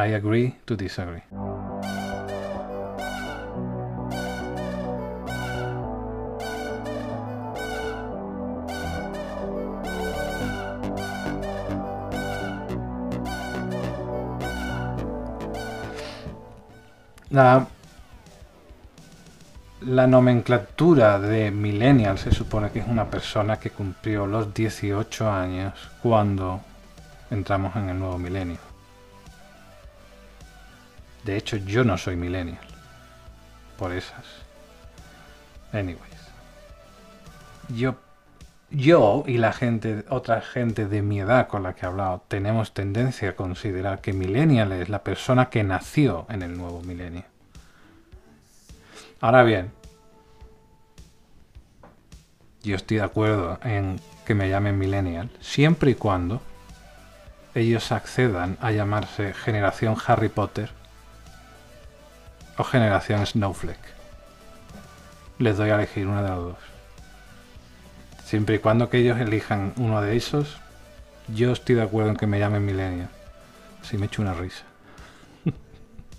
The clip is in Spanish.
I agree to disagree. La, la nomenclatura de millennial se supone que es una persona que cumplió los 18 años cuando entramos en el nuevo milenio. De hecho, yo no soy millennial. Por esas. Anyways. Yo, yo y la gente, otra gente de mi edad con la que he hablado, tenemos tendencia a considerar que millennial es la persona que nació en el nuevo milenio. Ahora bien, yo estoy de acuerdo en que me llamen millennial, siempre y cuando ellos accedan a llamarse generación Harry Potter o generación Snowflake. Les doy a elegir una de las dos. Siempre y cuando que ellos elijan uno de esos, yo estoy de acuerdo en que me llamen millennial. Si me echo una risa.